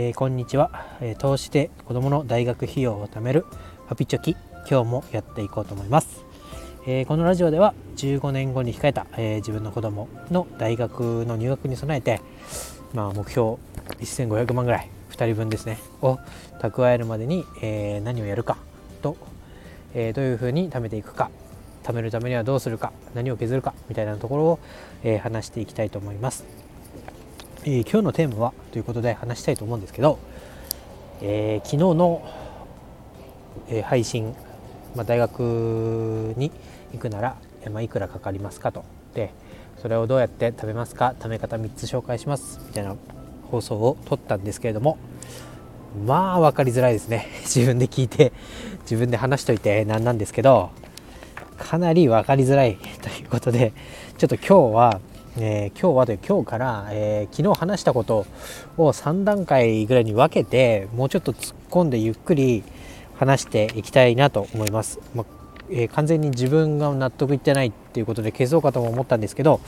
えー、こんにちは、えー、投資で子供の大学費用を貯めるパピチョキ今日もやっていこうと思います、えー、このラジオでは15年後に控えた、え自分の子供の大学の入学に備えてまあ目標1500万ぐらい2人分ですねを蓄えるまでに、え何をやるかと、えどういうふうに貯めていくか貯めるためにはどうするか何を削るかみたいなところを、え話していきたいと思います。えー、今日のテーマはということで話したいと思うんですけど、えー、昨日の、えー、配信、まあ、大学に行くなら、まあ、いくらかかりますかと。でそれをどうやって食べますか？食べ方3つ紹介します？みたいな放送を撮ったんですけれどもまあ分かりづらいですね。自分で聞いて自分で話しといてなんなんですけどかなり分かりづらいということでちょっと今日はえー、今日はで今日から、えー、昨日話したことを3段階ぐらいに分けてもうちょっと突っ込んでゆっくり話していきたいなと思います。まえー、完全に自分が納得いってないっていうことで消そうかとも思ったんですけど、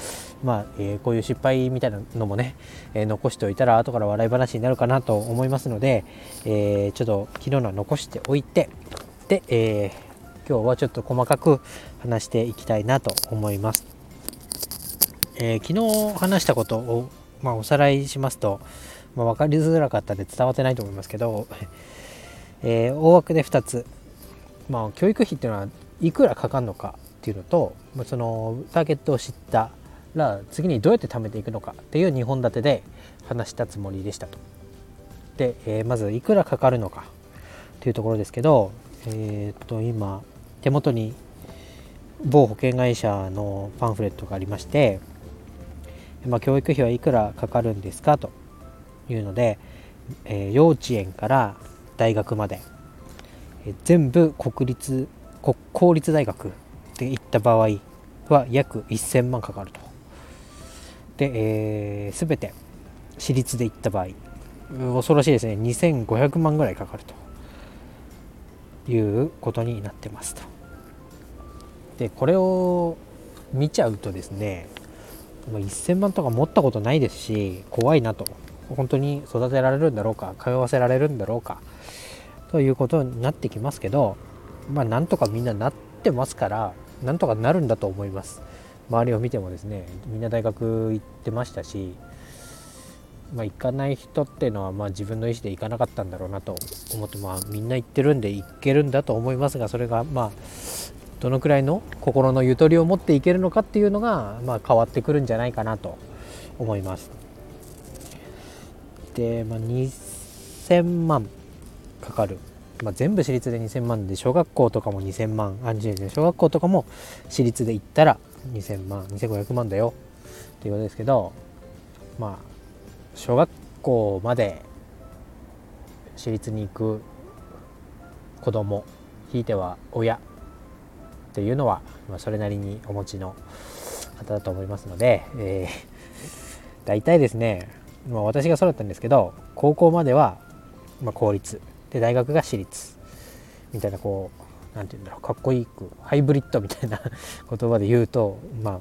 まあえこういう失敗みたいなのもね、え残しておいたら後から笑い話になるかなと思いますので、えちょっと昨日のは残しておいてで、え今日はちょっと細かく話していきたいなと思います。えー、昨日話したことを、まあ、おさらいしますと、まあ、分かりづらかったで伝わってないと思いますけど、えー、大枠で2つ、まあ、教育費っていうのはいくらかかるのかっていうのとそのターゲットを知ったら次にどうやって貯めていくのかっていう2本立てで話したつもりでしたと。で、えー、まずいくらかかるのかというところですけど、えー、っと今手元に某保険会社のパンフレットがありましてまあ、教育費はいくらかかるんですかというので、えー、幼稚園から大学まで、えー、全部国立国公立大学で行った場合は約1000万かかると。で、えー、全て私立で行った場合恐ろしいですね2500万ぐらいかかるということになってますと。でこれを見ちゃうとですね1000万とか持ったことないですし怖いなと。本当に育てられるんだろうか通わせられるんだろうかということになってきますけどまあなんとかみんななってますからなんとかなるんだと思います。周りを見てもですねみんな大学行ってましたしまあ、行かない人っていうのはまあ自分の意思で行かなかったんだろうなと思ってまあみんな行ってるんで行けるんだと思いますがそれがまあどのくらいの心のゆとりを持っていけるのかっていうのが、まあ、変わってくるんじゃないかなと思います。で、まあ、2000万かかる、まあ、全部私立で2000万で小学校とかも2000万あ違う小学校とかも私立で行ったら2000万2500万だよっていうことですけどまあ小学校まで私立に行く子供ひいては親っていうのは、ま、それなりにお持ちの方だと思いますので、えー、大体ですね、まあ、私がそうだったんですけど高校までは、まあ、公立で大学が私立みたいなこう何て言うんだろうかっこいいくハイブリッドみたいな 言葉で言うと、まあ、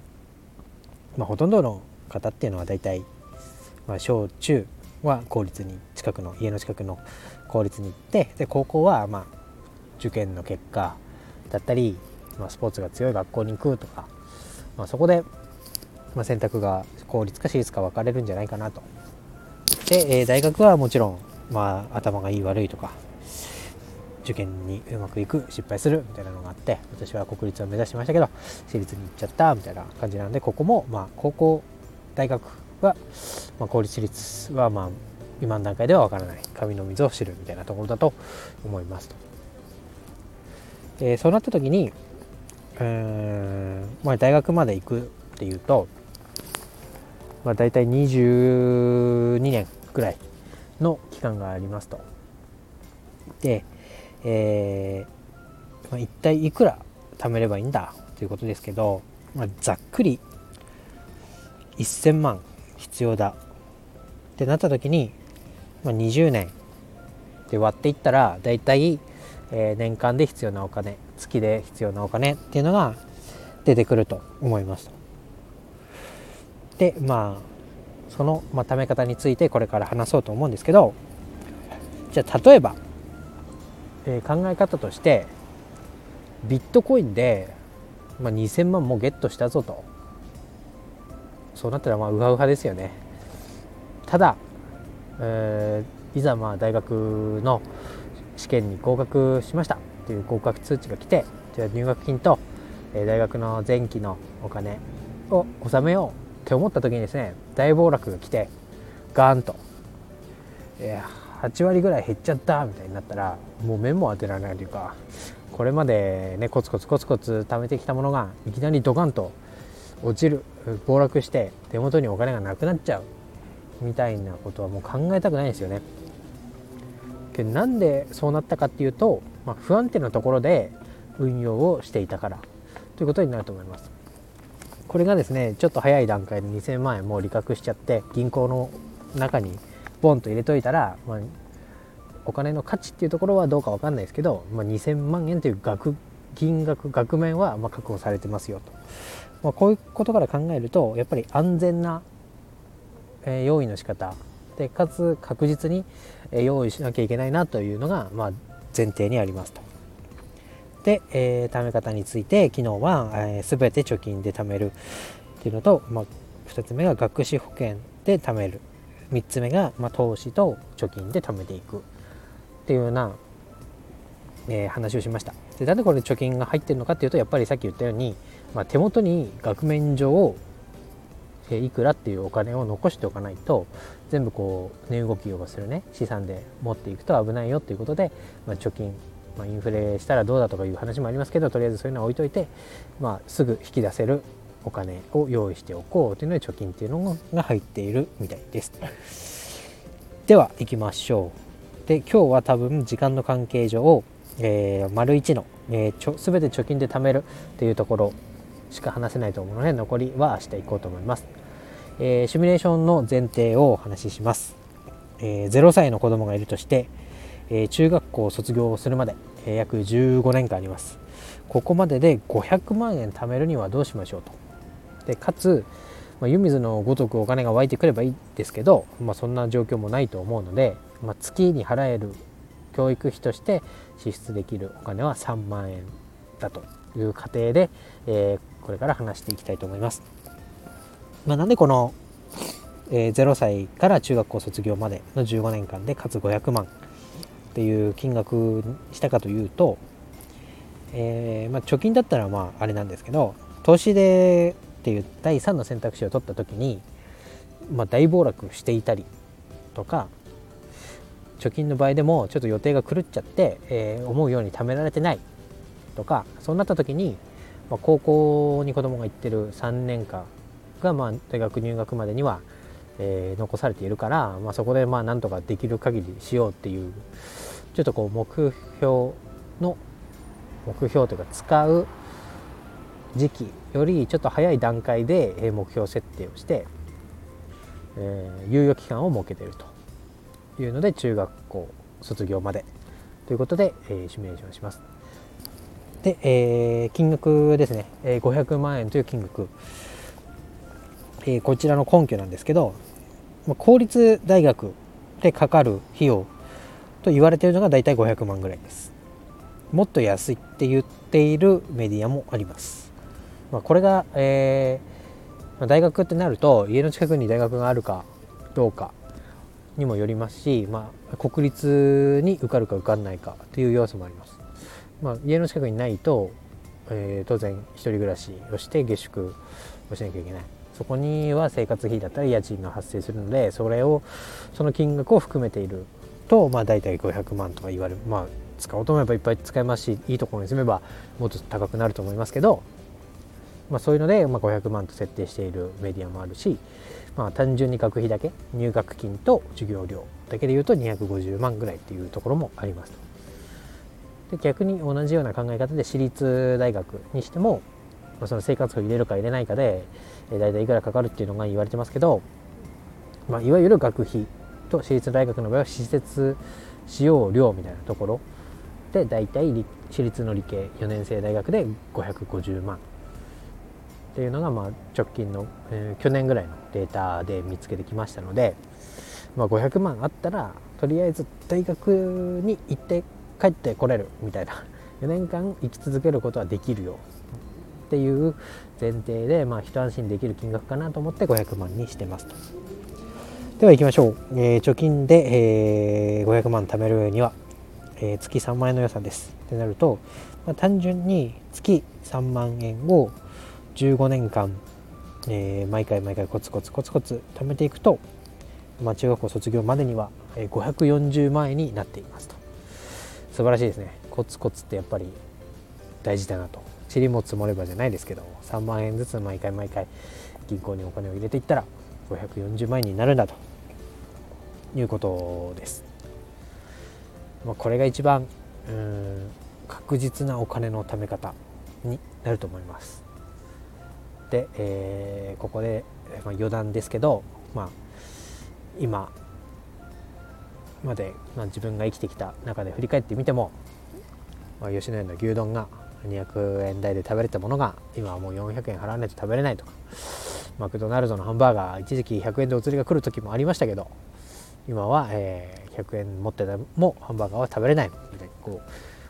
まあほとんどの方っていうのは大体、まあ、小中は公立に近くの家の近くの公立に行ってで高校はまあ受験の結果だったりまあ、スポーツが強い学校に行くとか、まあ、そこで、まあ、選択が公立か私立か分かれるんじゃないかなと。で、えー、大学はもちろん、まあ、頭がいい悪いとか受験にうまくいく失敗するみたいなのがあって私は国立を目指しましたけど私立に行っちゃったみたいな感じなのでここも、まあ、高校大学は、まあ、公立私立は、まあ、今の段階では分からない神の水を知るみたいなところだと思いますと。えー、そうなった時にえー、まあ、大学まで行くっていうと、まあ、大体22年ぐらいの期間がありますと。で、えーまあ、一体いくら貯めればいいんだということですけど、まあ、ざっくり1000万必要だってなった時に、まあ、20年で割っていったら大体、えー、年間で必要なお金月で必要なお金っていうのが出てくると思います。でまあその、まあ、貯め方についてこれから話そうと思うんですけど、じゃあ例えば、えー、考え方としてビットコインで、まあ、2000万もゲットしたぞと。そうなったらまあウハウハですよね。ただ、えー、いざまあ大学の試験に合格しました。っていう合格通知が来てじゃあ入学金と、え、大学の前期のお金を納めようって思った時にですね大暴落が来てガーンと、えー、8割ぐらい減っちゃったみたいになったらもう目も当てられないというかこれまでねコツコツコツコツ貯めてきたものがいきなりドカンと落ちる暴落して手元にお金がなくなっちゃうみたいなことはもう考えたくないですよね。けどなんでそうなったかっていうと、まあ、不安定なところで運用をしていたからということになると思います。これがですねちょっと早い段階で2000万円もう利確しちゃって銀行の中にボンと入れといたら、まあ、お金の価値っていうところはどうか分かんないですけど、まあ、2000万円という額金額額面はま確保されてますよとまあ、こういうことから考えるとやっぱり安全な、えー、用意の仕方でかつ確実に用意しなきゃいけないなというのが、まあ、前提にありますと。で、えー、貯め方について昨日は、えー、全て貯金で貯めるっていうのと、まあ、2つ目が学資保険で貯める3つ目が、まあ、投資と貯金で貯めていくっていうような、えー、話をしましたでなんでこれ貯金が入ってるのかっていうとやっぱりさっき言ったようにまあ、手元に額面上をいくらっていうお金を残しておかないと全部こう値動きをするね資産で持っていくと危ないよっていうことで、まあ、貯金、まあ、インフレしたらどうだとかいう話もありますけどとりあえずそういうのは置いといて、まあ、すぐ引き出せるお金を用意しておこうというので貯金っていうのが入っているみたいです。では行きましょう。で今日は多分時間の関係上、えー、丸1の、えー、ちょ全て貯金で貯めるっていうところしか話せないと思うので残りは明日行こうと思います、えー、シミュレーションの前提をお話しします、えー、0歳の子供がいるとして、えー、中学校を卒業するまで、え約15年間あります。ここまでで500万円貯めるにはどうしましょうと。でかつ、まあ、湯水のごとくお金が湧いてくればいいですけど、まあ、そんな状況もないと思うので、まあ、月に払える教育費として支出できるお金は3万円だという過程で、えこれから話していきたいと思います。まあ、なんでこの、えー、0歳から中学校卒業までの15年間でかつ500万っていう金額にしたかというと、えー、まあ、貯金だったらまああれなんですけど投資でっていう第3の選択肢を取った時に、まあ、大暴落していたりとか貯金の場合でもちょっと予定が狂っちゃって、えー、思うように貯められてないとかそうなった時にまあ、高校に子供が行ってる3年間がまあ大学入学までには、えー、残されているから、まあ、そこでまあなんとかできる限りしようっていうちょっとこう目標の目標というか使う時期よりちょっと早い段階で目標設定をして、えー、猶予期間を設けているというので中学校卒業までということで、えー、シミュレーションします。で、えー、金額ですね、えー、500万円という金額、えー、こちらの根拠なんですけど、ま、公立大学でかかる費用と言われているのが大体500万ぐらいです。もっと安いって言っているメディアもあります、まあ、これが、えー、ま、大学ってなると家の近くに大学があるかどうかにもよりますし、まあ、国立に受かるか受かんないかという要素もあります。まあ、家の近くにないと、えー、当然一人暮らしをして下宿をしなきゃいけないそこには生活費だったり家賃が発生するのでそれをその金額を含めていると、まあ、大体500万とか言われるまあ使おうと思えばいっぱい使えますしいいところに住めばもっと高くなると思いますけど、まあ、そういうので、まあ、500万と設定しているメディアもあるし、まあ、単純に学費だけ入学金と授業料だけでいうと250万ぐらいっていうところもありますと。で逆に同じような考え方で私立大学にしてもその生活費を入れるか入れないかで大体いくらかかるっていうのが言われてますけど、まあ、いわゆる学費と私立大学の場合は施設使用料みたいなところで大体私立の理系4年生大学で550万。っていうのがまあ直近の、えー、去年ぐらいのデータで見つけてきましたので、まあ、500万あったらとりあえず大学に行って帰ってこれるみたいな。4年間生き続けることはできるよ。っていう前提で、まあ、一安心できる金額かなと思って500万にしてますと。では行きましょう、えー、貯金で、えー、500万貯めるには、えー、月3万円の予算です。ってなると、まあ、単純に月3万円を15年間、え毎回毎回コツコツコツコツ貯めていくと、まあ、中学校卒業までには540万円になっていますと。素晴らしいですねコツコツってやっぱり大事だなと塵も積もればじゃないですけど3万円ずつ毎回毎回銀行にお金を入れていったら540万円になるんだということです。まあ、これが一番うん確実なお金の貯め方になると思います。で、えー、ここで、まあ、余談ですけど、まあ、今まで、まあ、自分が生きてきた中で振り返ってみても、まあ、吉野家の牛丼が200円台で食べれたものが今はもう400円払わないと食べれないとかマクドナルドのハンバーガー一時期100円でお釣りが来る時もありましたけど今は、えー、100円持っててもハンバーガーは食べれないみたいなこ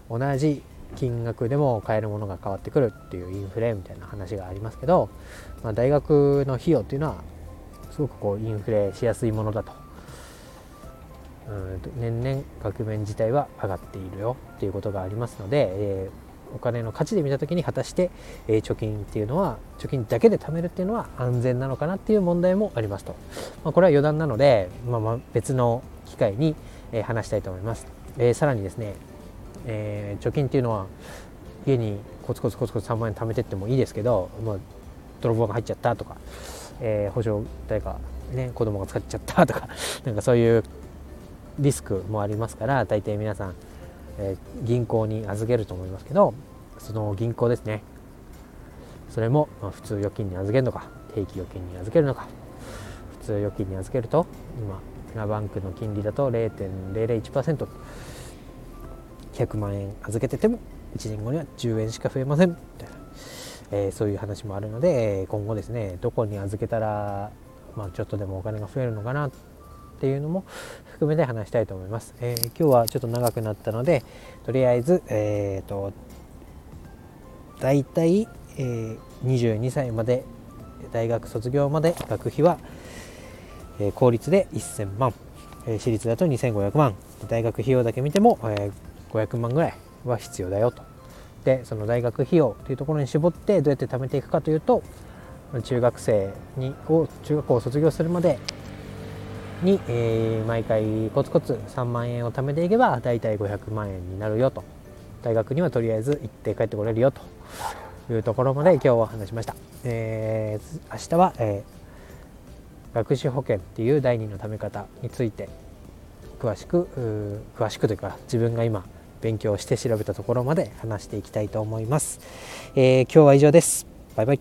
う同じ金額でも買えるものが変わってくるっていうインフレみたいな話がありますけど、まあ、大学の費用っていうのはすごくこうインフレしやすいものだとうん年々額面自体は上がっているよっていうことがありますので、えーお金の価値で見た時に果たして、えー、貯金っていうのは貯金だけで貯めるっていうのは安全なのかなっていう問題もありますと、まあ、これは余談なので、まあ、まあ別の機会に、えー、話したいと思います、えー、さらにですね、え貯金っていうのは家にコツコツコツコツ3万円貯めてってもいいですけど、まあ、泥棒が入っちゃったとか、え保証誰かね子供が使っちゃったとか なんかそういうリスクもありますから大体皆さんえー、銀行に預けると思いますけどその銀行ですね。それも、まあ、普通預金に預けるのか定期預金に預けるのか普通預金に預けると今船バンクの金利だと0.001% 100万円預けてても1年後には10円しか増えません。みたいな、えー、そういう話もあるので今後ですねどこに預けたら、まあ、ちょっとでもお金が増えるのかなっていうのも含めて話したいと思います。えー、今日はちょっと長くなったのでとりあえず、えーと、大体、えー、22歳まで大学卒業まで学費は、えー、公立で1000万、えー、私立だと2500万大学費用だけ見ても、えー、500万ぐらいは必要だよと。でその大学費用というところに絞ってどうやって貯めていくかというと中学生にを中学校を卒業するまでに、えー、毎回コツコツ3万円を貯めていけば大体500万円になるよと。大学にはとりあえず行って帰ってこれるよと。いうところまで今日は話しました、えー、明日は、えー、学資保険っていう第二の貯め方について詳しく詳しくというか自分が今勉強して調べたところまで話していきたいと思います、えー、今日は以上です。バイバイ。